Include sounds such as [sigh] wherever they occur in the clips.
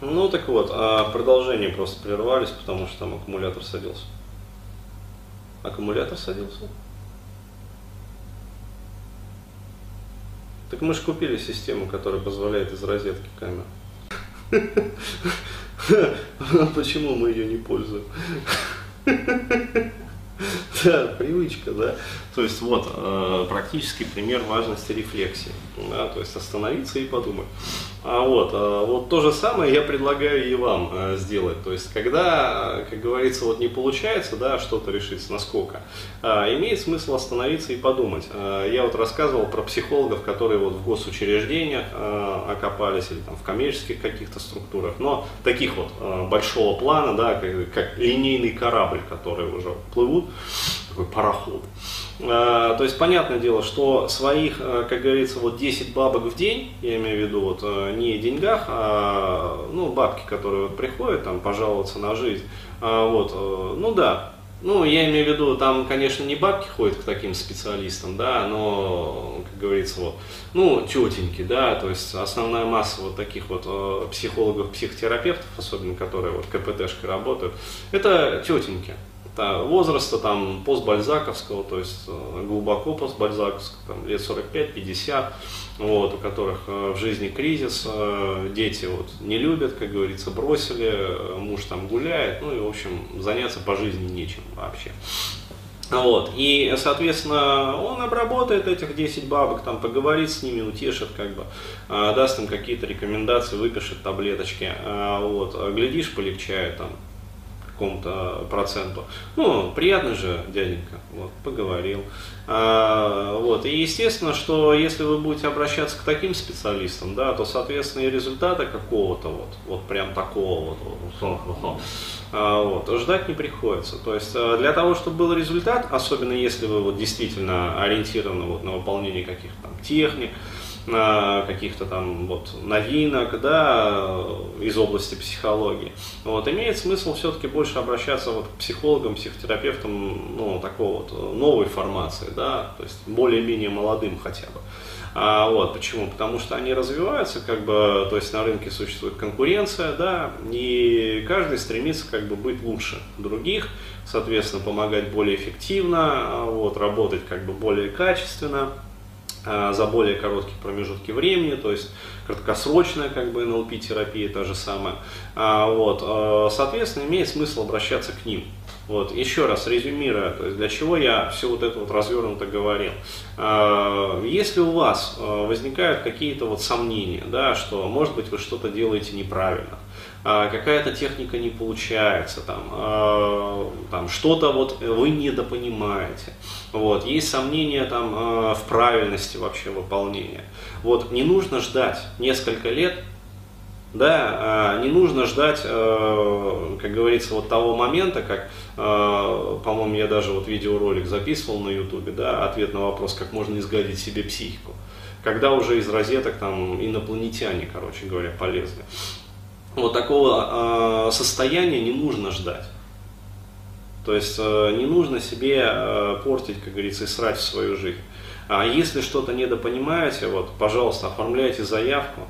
Ну так вот, а продолжение просто прервались, потому что там аккумулятор садился. Аккумулятор садился? Так мы же купили систему, которая позволяет из розетки камеру. Почему мы ее не пользуем? Да, привычка, да. То есть вот э, практический пример важности рефлексии. То есть остановиться и подумать. А вот, э, вот то же самое я предлагаю и вам э, сделать. То есть, когда, как говорится, вот не получается, да, что-то решить насколько, имеет смысл остановиться и подумать. Я вот рассказывал про психологов, которые вот в госучреждениях окопались или там в коммерческих каких-то структурах, но таких вот большого плана, да, как, как линейный корабль, который уже плывут, такой пароход. А, то есть, понятное дело, что своих, э, как говорится, вот 10 бабок в день, я имею в виду вот э, не деньгах, а ну, бабки, которые вот приходят там пожаловаться на жизнь, вот, э, ну да, ну, я имею в виду, там, конечно, не бабки ходят к таким специалистам, да, но, как говорится, вот, ну, тетеньки, да, то есть основная масса вот таких вот психологов, психотерапевтов, особенно которые вот КПТшкой работают, это тетеньки возраста там постбальзаковского, то есть э, глубоко постбальзаковского, там, лет 45-50, вот, у которых э, в жизни кризис, э, дети вот не любят, как говорится, бросили, муж там гуляет, ну и, в общем, заняться по жизни нечем вообще. Вот. И, соответственно, он обработает этих 10 бабок, там, поговорит с ними, утешит, как бы, даст им какие-то рекомендации, выпишет таблеточки. Вот. Глядишь, полегчает там какому-то проценту. Ну, приятно же, дяденька, вот, поговорил. А, вот, и естественно, что если вы будете обращаться к таким специалистам, да, то, соответственно, и результата какого-то вот, вот прям такого вот, а, вот, ждать не приходится. То есть а, для того, чтобы был результат, особенно если вы вот действительно ориентированы вот на выполнение каких-то там техник, каких-то там вот новинок, да, из области психологии. Вот, имеет смысл все-таки больше обращаться вот к психологам, психотерапевтам, ну, такого вот новой формации, да, то есть более-менее молодым хотя бы. А, вот, почему? Потому что они развиваются, как бы, то есть на рынке существует конкуренция, да, и каждый стремится как бы быть лучше других, соответственно, помогать более эффективно, вот, работать как бы более качественно. А, за более короткие промежутки времени, то есть краткосрочная как бы НЛП-терапия та же самая. А, вот, а, соответственно, имеет смысл обращаться к ним. Вот, еще раз резюмируя, то есть для чего я все вот это вот развернуто говорил. Если у вас возникают какие-то вот сомнения, да, что может быть вы что-то делаете неправильно, какая-то техника не получается, там, там что-то вот вы недопонимаете, вот, есть сомнения там э, в правильности вообще выполнения. Вот, не нужно ждать несколько лет, да, не нужно ждать, как говорится, вот того момента, как, по-моему, я даже вот видеоролик записывал на ютубе, да, ответ на вопрос, как можно изгадить себе психику. Когда уже из розеток там инопланетяне, короче говоря, полезли. Вот такого э, состояния не нужно ждать. То есть э, не нужно себе э, портить, как говорится, и срать в свою жизнь. А если что-то недопонимаете, вот, пожалуйста, оформляйте заявку,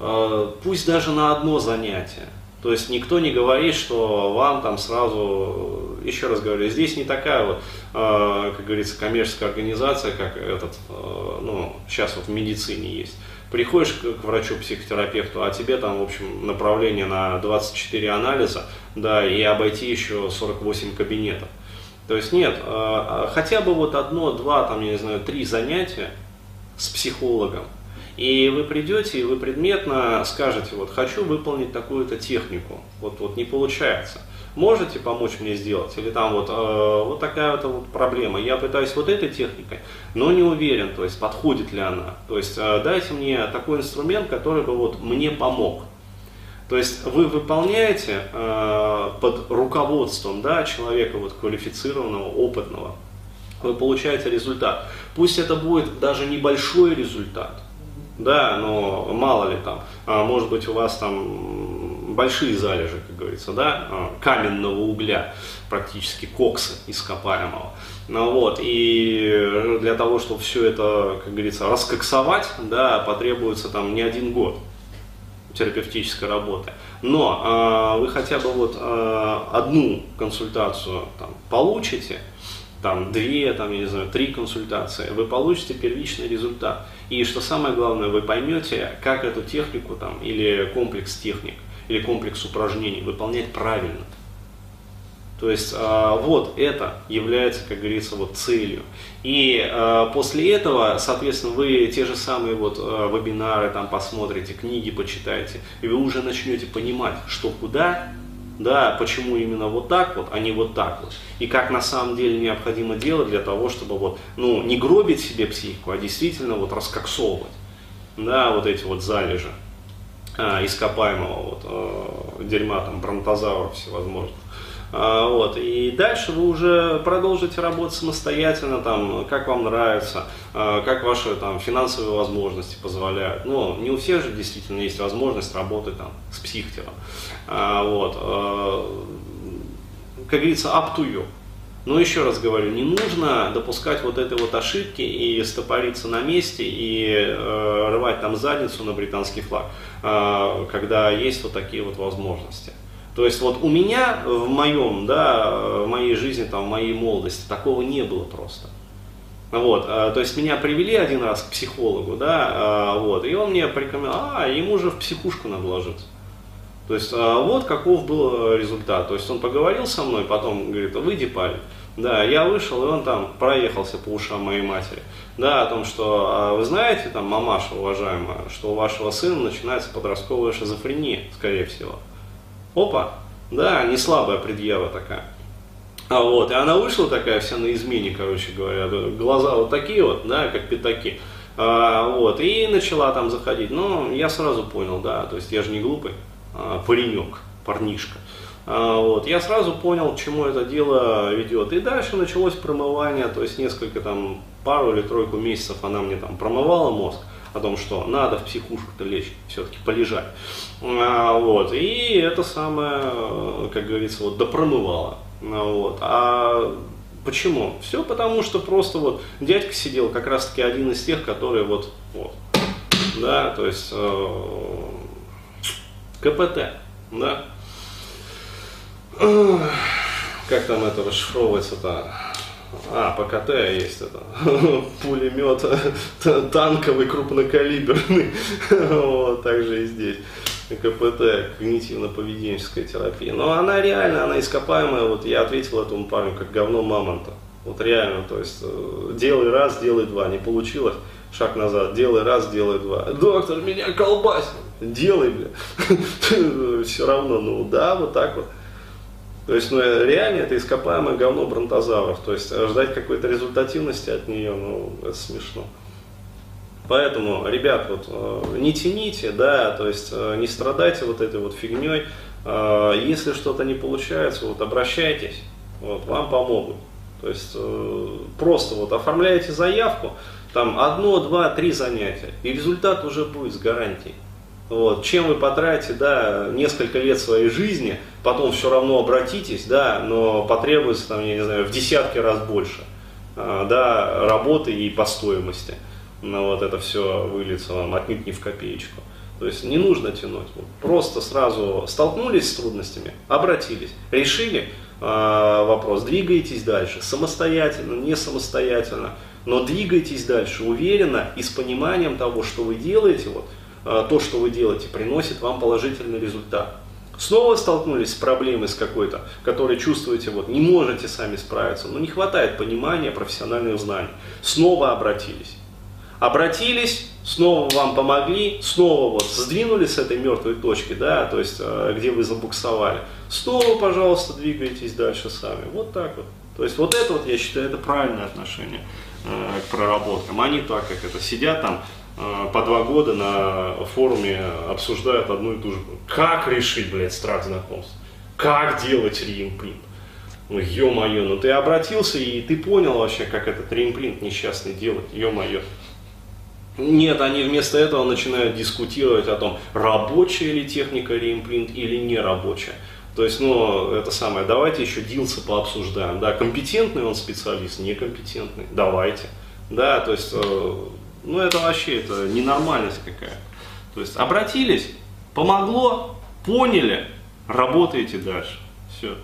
э, пусть даже на одно занятие. То есть никто не говорит, что вам там сразу, еще раз говорю, здесь не такая вот, как говорится, коммерческая организация, как этот, ну, сейчас вот в медицине есть приходишь к врачу-психотерапевту, а тебе там, в общем, направление на 24 анализа, да, и обойти еще 48 кабинетов. То есть нет, а, а хотя бы вот одно, два, там, я не знаю, три занятия с психологом, и вы придете, и вы предметно скажете, вот хочу выполнить такую-то технику, вот, вот не получается – можете помочь мне сделать? Или там вот, э, вот такая вот, вот проблема, я пытаюсь вот этой техникой, но не уверен, то есть подходит ли она. То есть э, дайте мне такой инструмент, который бы вот мне помог. То есть вы выполняете э, под руководством да, человека вот, квалифицированного, опытного, вы получаете результат. Пусть это будет даже небольшой результат, да, но мало ли там, а может быть у вас там большие залежи, как говорится, да, а, каменного угля, практически кокса ископаемого. Ну, вот, и для того, чтобы все это, как говорится, раскоксовать, да, потребуется там не один год. терапевтической работы, но э, вы хотя бы вот э, одну консультацию там, получите, там две, там, я не знаю, три консультации, вы получите первичный результат. И что самое главное, вы поймете, как эту технику там, или комплекс техник, или комплекс упражнений выполнять правильно. То есть э, вот это является, как говорится, вот целью. И э, после этого, соответственно, вы те же самые вот э, вебинары там посмотрите, книги почитаете, и вы уже начнете понимать, что куда, да, почему именно вот так вот, а не вот так вот. И как на самом деле необходимо делать для того, чтобы вот, ну, не гробить себе психику, а действительно вот раскоксовывать, да, вот эти вот залежи а, ископаемого вот, э, дерьма, там, бронтозавров всевозможных. А, вот. И дальше вы уже продолжите работать самостоятельно, там, как вам нравится, а, как ваши там, финансовые возможности позволяют. Ну, не у всех же действительно есть возможность работать там, с психтером. Вот. Как говорится, up to you. Но еще раз говорю, не нужно допускать вот этой вот ошибки и стопориться на месте и э, рвать там задницу на британский флаг, э, когда есть вот такие вот возможности. То есть вот у меня в моем, да, в моей жизни, там, в моей молодости такого не было просто. Вот, а, то есть меня привели один раз к психологу, да, а, вот, и он мне порекомендовал, а, ему же в психушку надо ложиться. То есть а, вот каков был результат. То есть он поговорил со мной, потом говорит, выйди, парень. Да, я вышел, и он там проехался по ушам моей матери. Да, о том, что вы знаете, там, мамаша уважаемая, что у вашего сына начинается подростковая шизофрения, скорее всего. Опа, да, не слабая предъява такая. А вот, и она вышла такая вся на измене, короче говоря, глаза вот такие вот, да, как пятаки. А, вот, и начала там заходить. Но я сразу понял, да, то есть я же не глупый, а, паренек, парнишка. А, вот, я сразу понял, к чему это дело ведет. И дальше началось промывание, то есть несколько там, пару или тройку месяцев она мне там промывала мозг о том, что надо в психушку-то лечь, все-таки полежать. А, вот, и это самое, как говорится, вот допромывало. А, вот. А почему? Все потому, что просто вот дядька сидел как раз-таки один из тех, которые вот, вот, да, то есть э, КПТ, да. Как там это расшифровывается-то? А, по КТ есть это. [laughs] Пулемет [laughs] танковый, крупнокалиберный. [laughs] Вот, также и здесь. КПТ, когнитивно-поведенческая терапия. Но она реально, она ископаемая. Вот я ответил этому парню, как говно мамонта. Вот реально, то есть э, делай раз, делай два. Не получилось, шаг назад, делай раз, делай два. Доктор, меня колбасит. Делай, бля. [laughs] Все равно, ну да, вот так вот. То есть, ну, реально это ископаемое говно бронтозавров. То есть, ждать какой-то результативности от нее, ну, это смешно. Поэтому, ребят, вот, э, не тяните, да, то есть, э, не страдайте вот этой вот фигней. Э, если что-то не получается, вот, обращайтесь, вот, вам помогут. То есть, просто вот оформляете заявку, там одно, два, три занятия, и результат уже будет с гарантией. Вот, чем вы потратите, да, несколько лет своей жизни, потом все равно обратитесь, да, но потребуется, там, я не знаю, в десятки раз больше, а, да, работы и по стоимости. Но вот это все выльется вам отнюдь не в копеечку. То есть не нужно тянуть. Просто сразу столкнулись с трудностями, обратились, решили э, вопрос, двигаетесь дальше, самостоятельно, не самостоятельно, но двигайтесь дальше уверенно и с пониманием того, что вы делаете, вот, Э, то, что вы делаете, приносит вам положительный результат. Снова столкнулись с проблемой с какой-то, которой чувствуете, вот не можете сами справиться, но не хватает понимания, профессиональных знаний. Снова обратились. Обратились, снова вам помогли, снова вот сдвинули с этой мертвой точки, да, то есть э, где вы забуксовали. Снова, пожалуйста, двигайтесь дальше сами. Вот так вот. То есть вот это вот, я считаю, это правильное отношение э, к проработкам. Они так, как это, сидят там, Э, по два года на форуме обсуждают одну и ту же. Как решить, блядь, страх знакомств? Как делать реимплинт? Ну, ё-моё, ну ты обратился и ты понял вообще, как этот реимплинт несчастный делать, ё-моё. Нет, они вместо этого начинают дискутировать о том, рабочая ли техника реимплинт или не рабочая. То есть, ну, это самое, давайте еще дилсы пообсуждаем. Да, компетентный он специалист, некомпетентный, давайте. Да, то есть, э, ну это вообще это ненормальность какая. То есть обратились, Помогло? Поняли? Работаете дальше. Все.